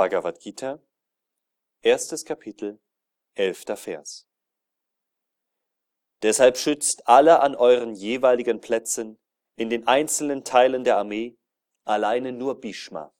Bhagavad Gita, erstes Kapitel, elfter Vers. Deshalb schützt alle an euren jeweiligen Plätzen in den einzelnen Teilen der Armee alleine nur Bhishma.